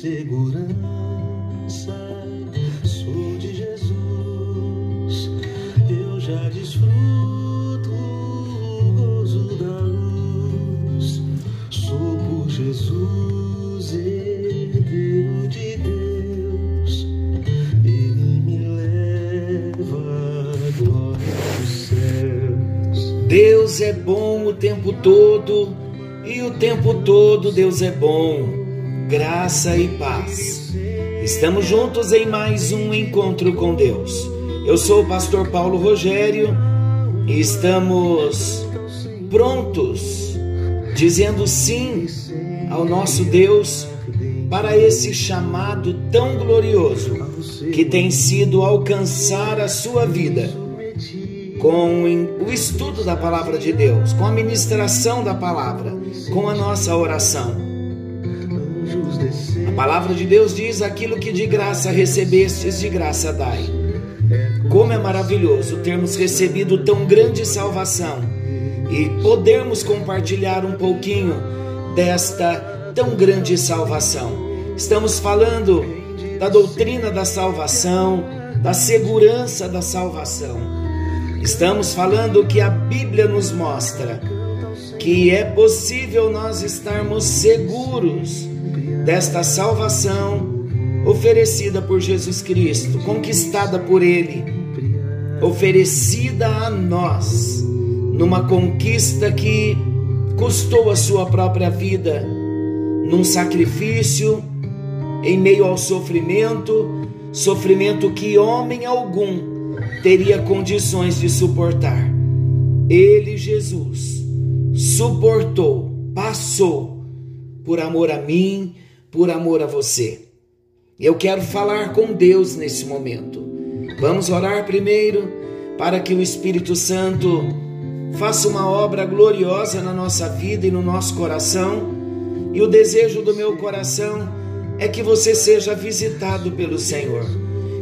segurança. Sou de Jesus, eu já desfruto o gozo da luz. Sou por Jesus, herdeiro de Deus. Ele me leva à glória dos céus. Deus é bom o tempo todo e o tempo todo Deus é bom. Graça e paz. Estamos juntos em mais um encontro com Deus. Eu sou o pastor Paulo Rogério e estamos prontos, dizendo sim ao nosso Deus para esse chamado tão glorioso que tem sido alcançar a sua vida com o estudo da palavra de Deus, com a ministração da palavra, com a nossa oração. A palavra de Deus diz: aquilo que de graça recebestes, de graça dai. Como é maravilhoso termos recebido tão grande salvação e podermos compartilhar um pouquinho desta tão grande salvação. Estamos falando da doutrina da salvação, da segurança da salvação. Estamos falando que a Bíblia nos mostra que é possível nós estarmos seguros desta salvação oferecida por Jesus Cristo, conquistada por Ele, oferecida a nós, numa conquista que custou a sua própria vida, num sacrifício, em meio ao sofrimento, sofrimento que homem algum teria condições de suportar. Ele, Jesus, suportou, passou por amor a mim, por amor a você. Eu quero falar com Deus nesse momento. Vamos orar primeiro para que o Espírito Santo faça uma obra gloriosa na nossa vida e no nosso coração. E o desejo do meu coração é que você seja visitado pelo Senhor,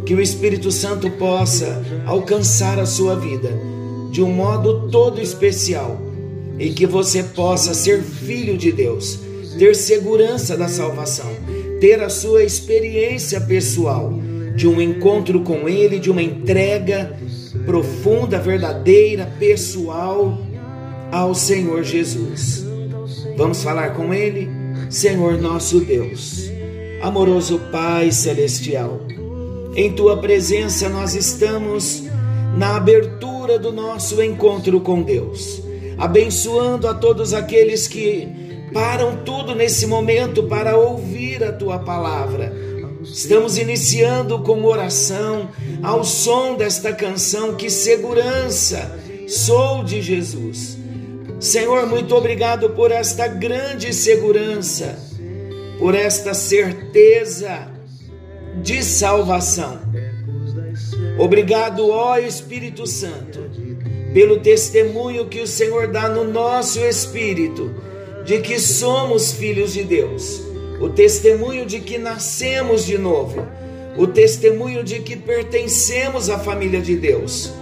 que o Espírito Santo possa alcançar a sua vida de um modo todo especial e que você possa ser filho de Deus, ter segurança da salvação, ter a sua experiência pessoal de um encontro com Ele, de uma entrega profunda, verdadeira, pessoal ao Senhor Jesus. Vamos falar com Ele? Senhor nosso Deus, amoroso Pai Celestial, em Tua presença nós estamos na abertura do nosso encontro com Deus, abençoando a todos aqueles que param tudo nesse momento para ouvir a Tua palavra. Estamos iniciando com oração ao som desta canção Que Segurança Sou de Jesus. Senhor, muito obrigado por esta grande segurança, por esta certeza de salvação. Obrigado, ó Espírito Santo, pelo testemunho que o Senhor dá no nosso espírito de que somos filhos de Deus, o testemunho de que nascemos de novo, o testemunho de que pertencemos à família de Deus.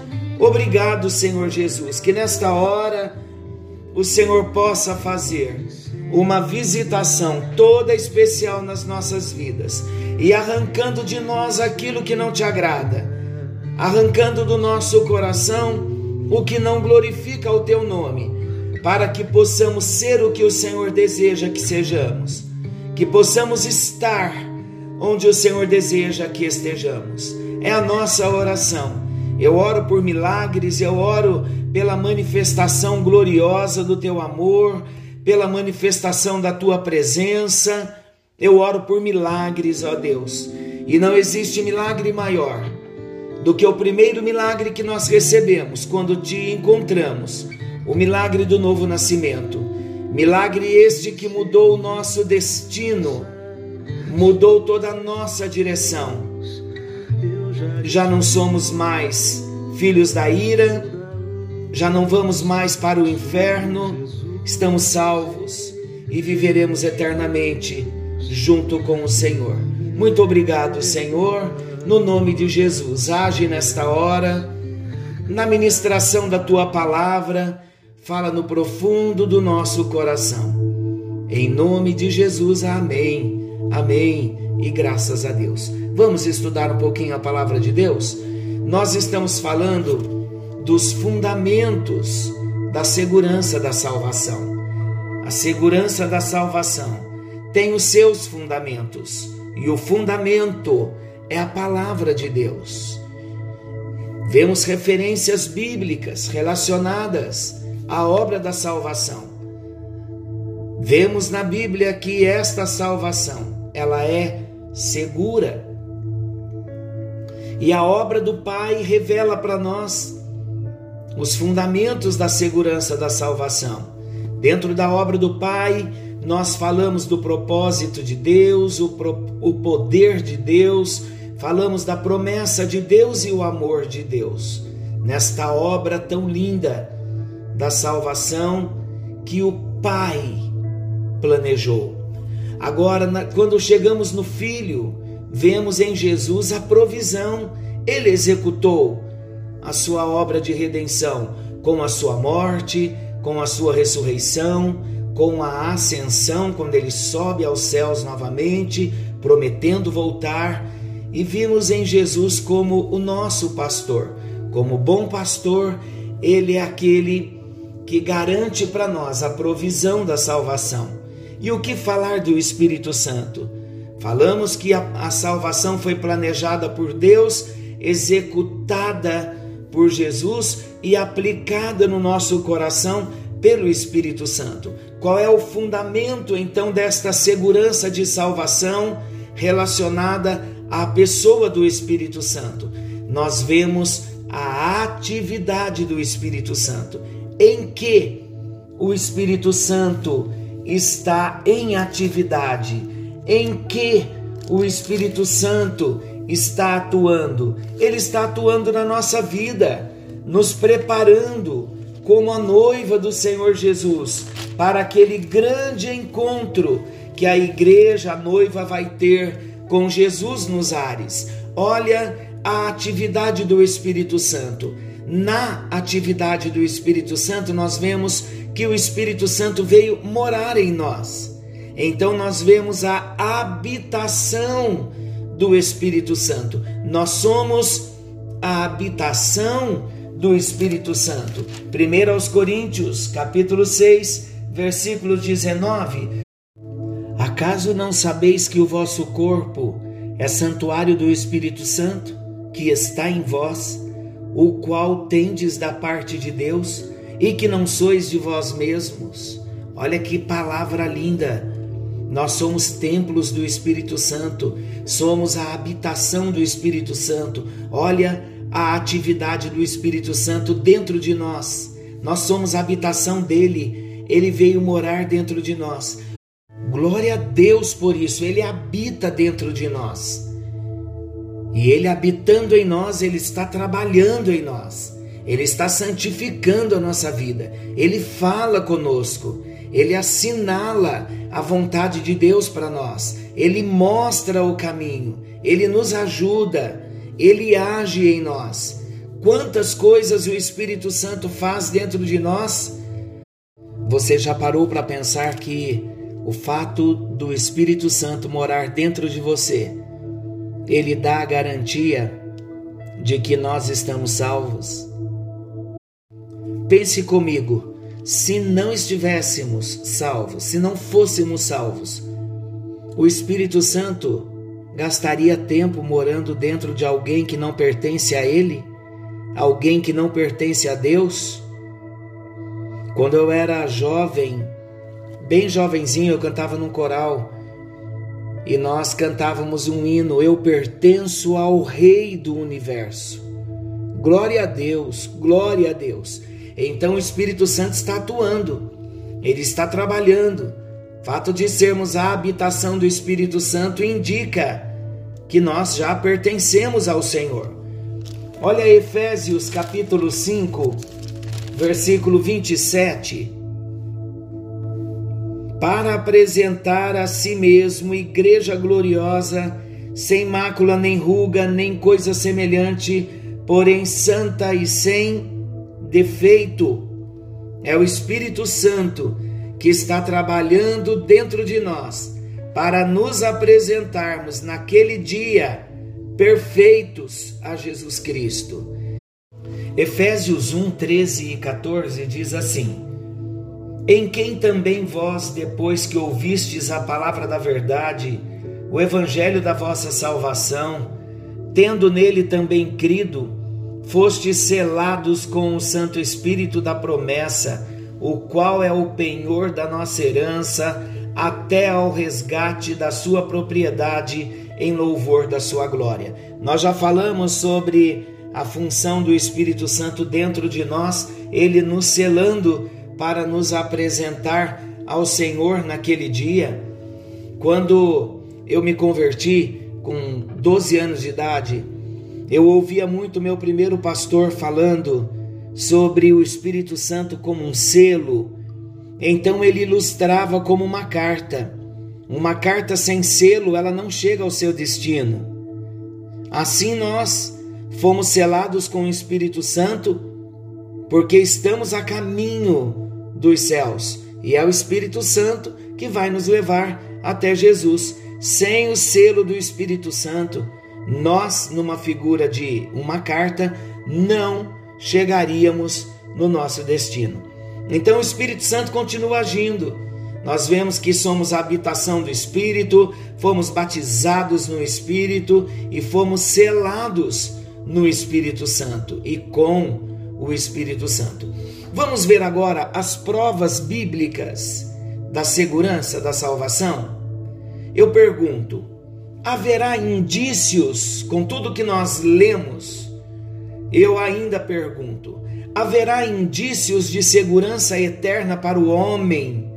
Obrigado, Senhor Jesus, que nesta hora o Senhor possa fazer uma visitação toda especial nas nossas vidas e arrancando de nós aquilo que não te agrada, arrancando do nosso coração o que não glorifica o teu nome, para que possamos ser o que o Senhor deseja que sejamos, que possamos estar onde o Senhor deseja que estejamos. É a nossa oração. Eu oro por milagres, eu oro pela manifestação gloriosa do teu amor, pela manifestação da tua presença. Eu oro por milagres, ó Deus. E não existe milagre maior do que o primeiro milagre que nós recebemos quando te encontramos o milagre do novo nascimento. Milagre este que mudou o nosso destino, mudou toda a nossa direção. Já não somos mais filhos da ira, já não vamos mais para o inferno, estamos salvos e viveremos eternamente junto com o Senhor. Muito obrigado, Senhor, no nome de Jesus. Age nesta hora, na ministração da tua palavra, fala no profundo do nosso coração. Em nome de Jesus, amém, amém e graças a Deus. Vamos estudar um pouquinho a palavra de Deus? Nós estamos falando dos fundamentos da segurança da salvação. A segurança da salvação tem os seus fundamentos, e o fundamento é a palavra de Deus. Vemos referências bíblicas relacionadas à obra da salvação. Vemos na Bíblia que esta salvação, ela é segura. E a obra do Pai revela para nós os fundamentos da segurança da salvação. Dentro da obra do Pai, nós falamos do propósito de Deus, o, pro, o poder de Deus, falamos da promessa de Deus e o amor de Deus. Nesta obra tão linda da salvação que o Pai planejou. Agora, quando chegamos no Filho, vemos em Jesus a provisão. Ele executou a sua obra de redenção com a sua morte, com a sua ressurreição, com a ascensão, quando ele sobe aos céus novamente, prometendo voltar, e vimos em Jesus como o nosso pastor. Como bom pastor, ele é aquele que garante para nós a provisão da salvação. E o que falar do Espírito Santo? Falamos que a, a salvação foi planejada por Deus, executada por Jesus e aplicada no nosso coração pelo Espírito Santo. Qual é o fundamento então desta segurança de salvação relacionada à pessoa do Espírito Santo? Nós vemos a atividade do Espírito Santo. Em que o Espírito Santo está em atividade? Em que o Espírito Santo está atuando? Ele está atuando na nossa vida, nos preparando como a noiva do Senhor Jesus para aquele grande encontro que a igreja, a noiva, vai ter com Jesus nos ares. Olha a atividade do Espírito Santo. Na atividade do Espírito Santo, nós vemos que o Espírito Santo veio morar em nós. Então, nós vemos a habitação do Espírito Santo. Nós somos a habitação do Espírito Santo. 1 aos Coríntios, capítulo 6, versículo 19. Acaso não sabeis que o vosso corpo é santuário do Espírito Santo, que está em vós, o qual tendes da parte de Deus, e que não sois de vós mesmos? Olha que palavra linda! Nós somos templos do Espírito Santo, somos a habitação do Espírito Santo. Olha a atividade do Espírito Santo dentro de nós. Nós somos a habitação dele, ele veio morar dentro de nós. Glória a Deus por isso, ele habita dentro de nós. E ele habitando em nós, ele está trabalhando em nós. Ele está santificando a nossa vida. Ele fala conosco. Ele assinala a vontade de Deus para nós. Ele mostra o caminho. Ele nos ajuda ele age em nós. Quantas coisas o Espírito Santo faz dentro de nós? Você já parou para pensar que o fato do Espírito Santo morar dentro de você, ele dá a garantia de que nós estamos salvos? Pense comigo, se não estivéssemos salvos, se não fôssemos salvos, o Espírito Santo gastaria tempo morando dentro de alguém que não pertence a Ele? Alguém que não pertence a Deus? Quando eu era jovem, bem jovenzinho, eu cantava num coral e nós cantávamos um hino: Eu pertenço ao Rei do universo. Glória a Deus, glória a Deus. Então o Espírito Santo está atuando, ele está trabalhando Fato de sermos a habitação do Espírito Santo indica que nós já pertencemos ao Senhor. Olha Efésios capítulo 5, versículo 27. Para apresentar a si mesmo igreja gloriosa, sem mácula, nem ruga, nem coisa semelhante, porém santa e sem defeito. É o Espírito Santo que está trabalhando dentro de nós para nos apresentarmos naquele dia perfeitos a Jesus Cristo. Efésios 1, 13 e 14 diz assim: Em quem também vós, depois que ouvistes a palavra da verdade, o evangelho da vossa salvação, tendo nele também crido, fostes selados com o Santo Espírito da promessa, o qual é o penhor da nossa herança, até ao resgate da sua propriedade em louvor da sua glória. Nós já falamos sobre a função do Espírito Santo dentro de nós, ele nos selando para nos apresentar ao Senhor naquele dia. Quando eu me converti com 12 anos de idade, eu ouvia muito meu primeiro pastor falando sobre o Espírito Santo como um selo. Então ele ilustrava como uma carta. Uma carta sem selo, ela não chega ao seu destino. Assim nós fomos selados com o Espírito Santo porque estamos a caminho dos céus e é o Espírito Santo que vai nos levar até Jesus. Sem o selo do Espírito Santo, nós, numa figura de uma carta, não chegaríamos no nosso destino. Então o Espírito Santo continua agindo. Nós vemos que somos a habitação do Espírito, fomos batizados no Espírito e fomos selados no Espírito Santo e com o Espírito Santo. Vamos ver agora as provas bíblicas da segurança da salvação? Eu pergunto: haverá indícios com tudo que nós lemos? Eu ainda pergunto: haverá indícios de segurança eterna para o homem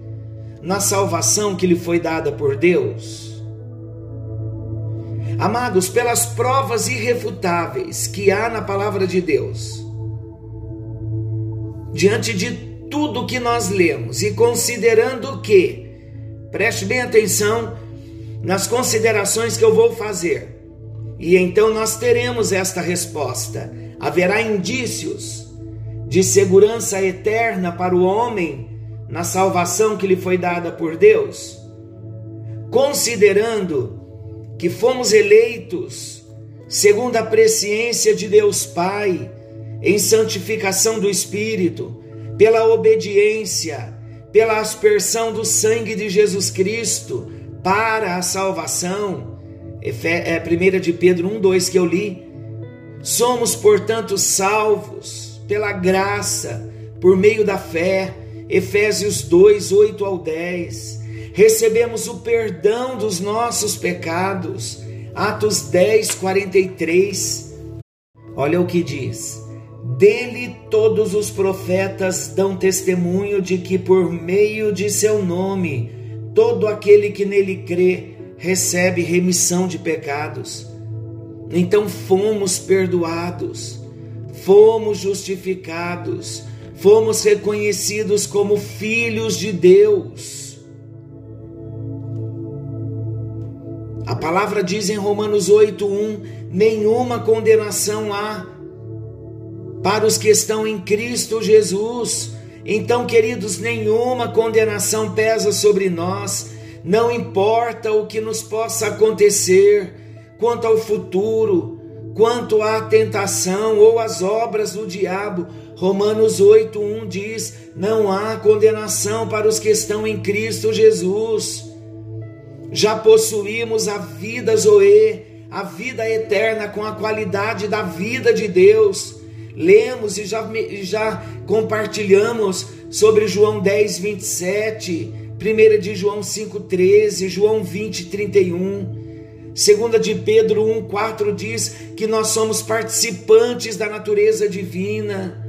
na salvação que lhe foi dada por Deus? Amados, pelas provas irrefutáveis que há na palavra de Deus, diante de tudo que nós lemos e considerando que, preste bem atenção nas considerações que eu vou fazer, e então nós teremos esta resposta. Haverá indícios de segurança eterna para o homem na salvação que lhe foi dada por Deus, considerando que fomos eleitos segundo a presciência de Deus Pai, em santificação do Espírito, pela obediência, pela aspersão do sangue de Jesus Cristo para a salvação. É 1 de Pedro 1, 2 que eu li. Somos, portanto, salvos pela graça, por meio da fé. Efésios 2, 8 ao 10 recebemos o perdão dos nossos pecados. Atos 10, 43. Olha o que diz. Dele todos os profetas dão testemunho de que por meio de seu nome todo aquele que nele crê recebe remissão de pecados. Então fomos perdoados, fomos justificados, fomos reconhecidos como filhos de Deus. A palavra diz em Romanos 8:1, nenhuma condenação há para os que estão em Cristo Jesus. Então, queridos, nenhuma condenação pesa sobre nós, não importa o que nos possa acontecer quanto ao futuro, quanto à tentação ou às obras do diabo. Romanos 8:1 diz: não há condenação para os que estão em Cristo Jesus já possuímos a vida Zoe, a vida eterna com a qualidade da vida de Deus. Lemos e já, já compartilhamos sobre João 10, 27, 1 de João 5, 13, João 20, 31. Segunda de Pedro 1, 4 diz que nós somos participantes da natureza divina.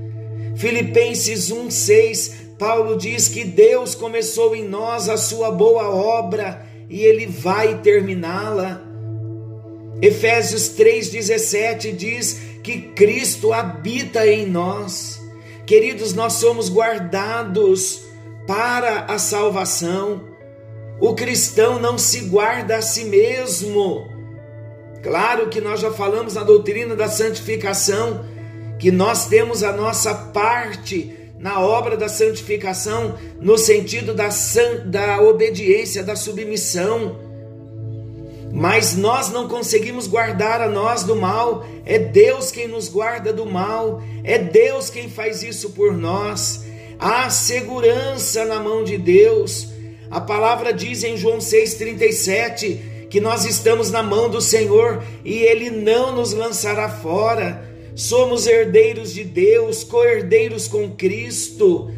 Filipenses 1, 6, Paulo diz que Deus começou em nós a sua boa obra e ele vai terminá-la. Efésios 3,17 diz que Cristo habita em nós. Queridos, nós somos guardados para a salvação. O cristão não se guarda a si mesmo. Claro que nós já falamos na doutrina da santificação que nós temos a nossa parte na obra da santificação, no sentido da, san, da obediência, da submissão. Mas nós não conseguimos guardar a nós do mal, é Deus quem nos guarda do mal, é Deus quem faz isso por nós. Há segurança na mão de Deus. A palavra diz em João 6,37 que nós estamos na mão do Senhor e Ele não nos lançará fora. Somos herdeiros de Deus, co-herdeiros com Cristo.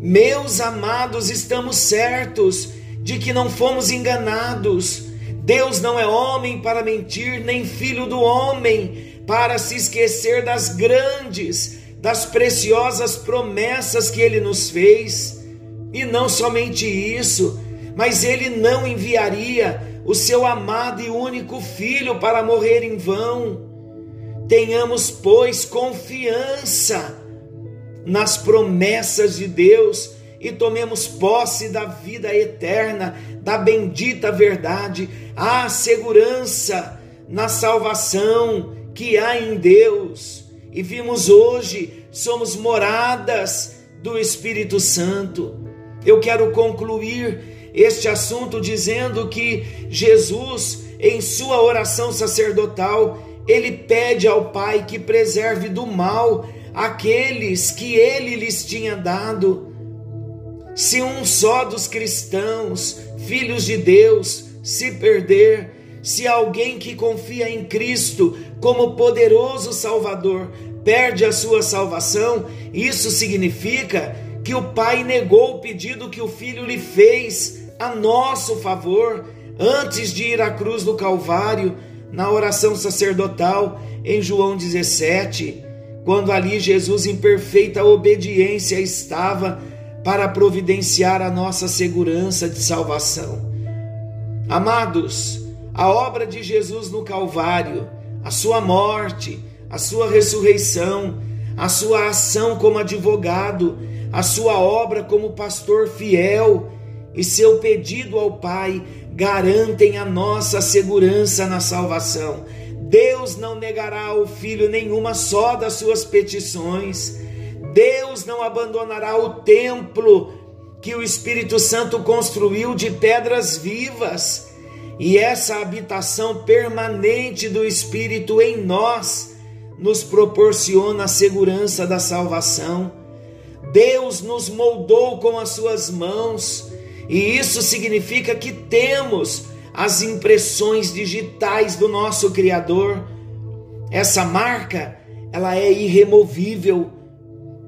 Meus amados, estamos certos de que não fomos enganados. Deus não é homem para mentir, nem filho do homem para se esquecer das grandes, das preciosas promessas que ele nos fez. E não somente isso, mas ele não enviaria o seu amado e único filho para morrer em vão. Tenhamos, pois, confiança nas promessas de Deus e tomemos posse da vida eterna, da bendita verdade, a segurança na salvação que há em Deus. E vimos hoje, somos moradas do Espírito Santo. Eu quero concluir este assunto dizendo que Jesus, em sua oração sacerdotal, ele pede ao Pai que preserve do mal aqueles que ele lhes tinha dado. Se um só dos cristãos, filhos de Deus, se perder, se alguém que confia em Cristo como poderoso Salvador perde a sua salvação, isso significa que o Pai negou o pedido que o Filho lhe fez a nosso favor antes de ir à cruz do Calvário, na oração sacerdotal em João 17, quando ali Jesus, em perfeita obediência, estava para providenciar a nossa segurança de salvação. Amados, a obra de Jesus no Calvário, a sua morte, a sua ressurreição, a sua ação como advogado, a sua obra como pastor fiel e seu pedido ao Pai garantem a nossa segurança na salvação. Deus não negará ao filho nenhuma só das suas petições. Deus não abandonará o templo que o Espírito Santo construiu de pedras vivas. E essa habitação permanente do Espírito em nós nos proporciona a segurança da salvação. Deus nos moldou com as suas mãos, e isso significa que temos as impressões digitais do nosso Criador. Essa marca, ela é irremovível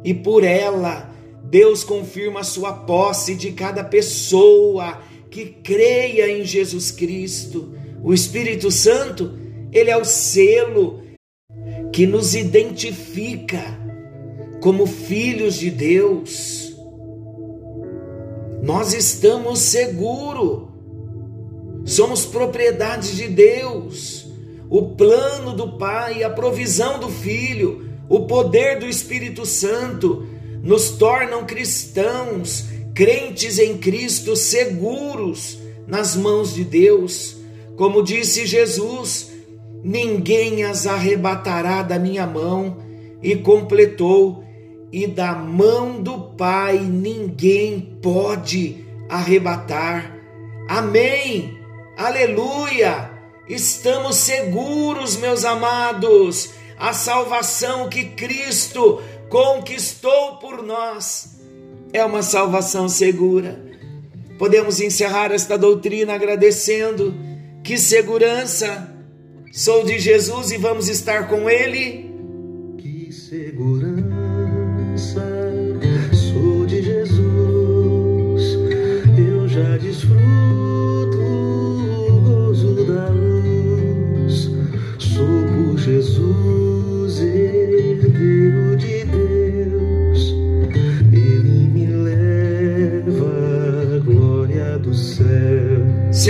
e por ela Deus confirma a sua posse de cada pessoa que creia em Jesus Cristo. O Espírito Santo, ele é o selo que nos identifica como filhos de Deus. Nós estamos seguros, somos propriedades de Deus. O plano do Pai, a provisão do Filho, o poder do Espírito Santo nos tornam cristãos, crentes em Cristo, seguros nas mãos de Deus. Como disse Jesus, ninguém as arrebatará da minha mão, e completou, e da mão do Pai ninguém pode arrebatar. Amém. Aleluia. Estamos seguros, meus amados. A salvação que Cristo conquistou por nós é uma salvação segura. Podemos encerrar esta doutrina agradecendo que segurança sou de Jesus e vamos estar com Ele.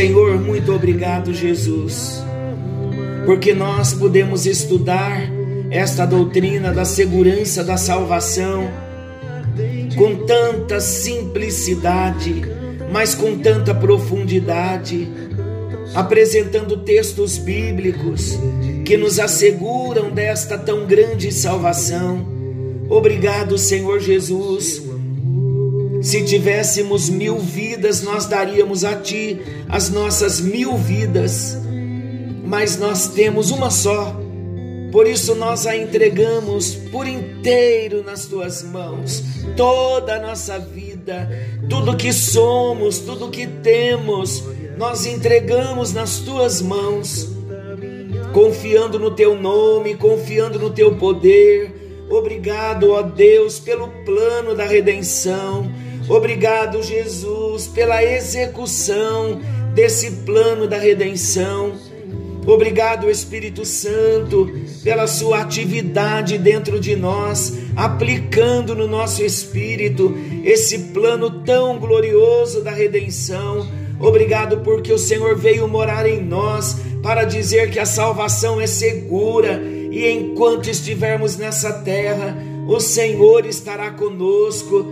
Senhor, muito obrigado, Jesus, porque nós podemos estudar esta doutrina da segurança da salvação com tanta simplicidade, mas com tanta profundidade, apresentando textos bíblicos que nos asseguram desta tão grande salvação. Obrigado, Senhor Jesus. Se tivéssemos mil vidas, nós daríamos a Ti as nossas mil vidas, mas nós temos uma só. Por isso nós a entregamos por inteiro nas tuas mãos, toda a nossa vida, tudo que somos, tudo que temos, nós entregamos nas tuas mãos, confiando no teu nome, confiando no teu poder. Obrigado, ó Deus, pelo plano da redenção. Obrigado, Jesus, pela execução desse plano da redenção. Obrigado, Espírito Santo, pela sua atividade dentro de nós, aplicando no nosso espírito esse plano tão glorioso da redenção. Obrigado porque o Senhor veio morar em nós para dizer que a salvação é segura e enquanto estivermos nessa terra, o Senhor estará conosco,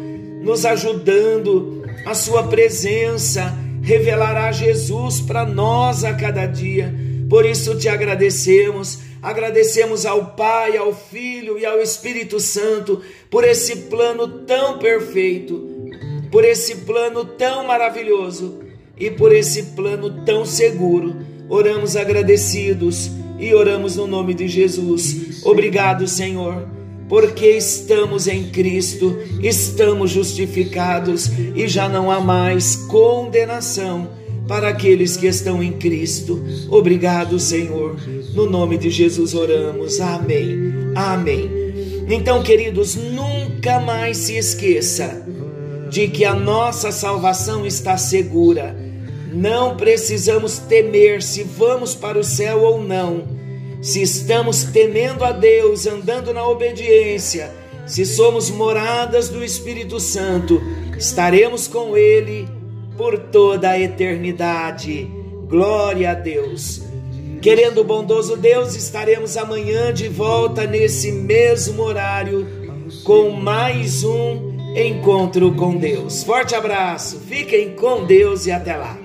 nos ajudando. A sua presença revelará Jesus para nós a cada dia por isso te agradecemos, agradecemos ao Pai, ao Filho e ao Espírito Santo por esse plano tão perfeito, por esse plano tão maravilhoso e por esse plano tão seguro. Oramos agradecidos e oramos no nome de Jesus. Obrigado, Senhor porque estamos em Cristo, estamos justificados e já não há mais condenação para aqueles que estão em Cristo. Obrigado, Senhor. No nome de Jesus oramos. Amém. Amém. Então, queridos, nunca mais se esqueça de que a nossa salvação está segura. Não precisamos temer se vamos para o céu ou não. Se estamos temendo a Deus, andando na obediência, se somos moradas do Espírito Santo, estaremos com Ele por toda a eternidade. Glória a Deus. Querendo o bondoso Deus, estaremos amanhã de volta nesse mesmo horário com mais um encontro com Deus. Forte abraço, fiquem com Deus e até lá.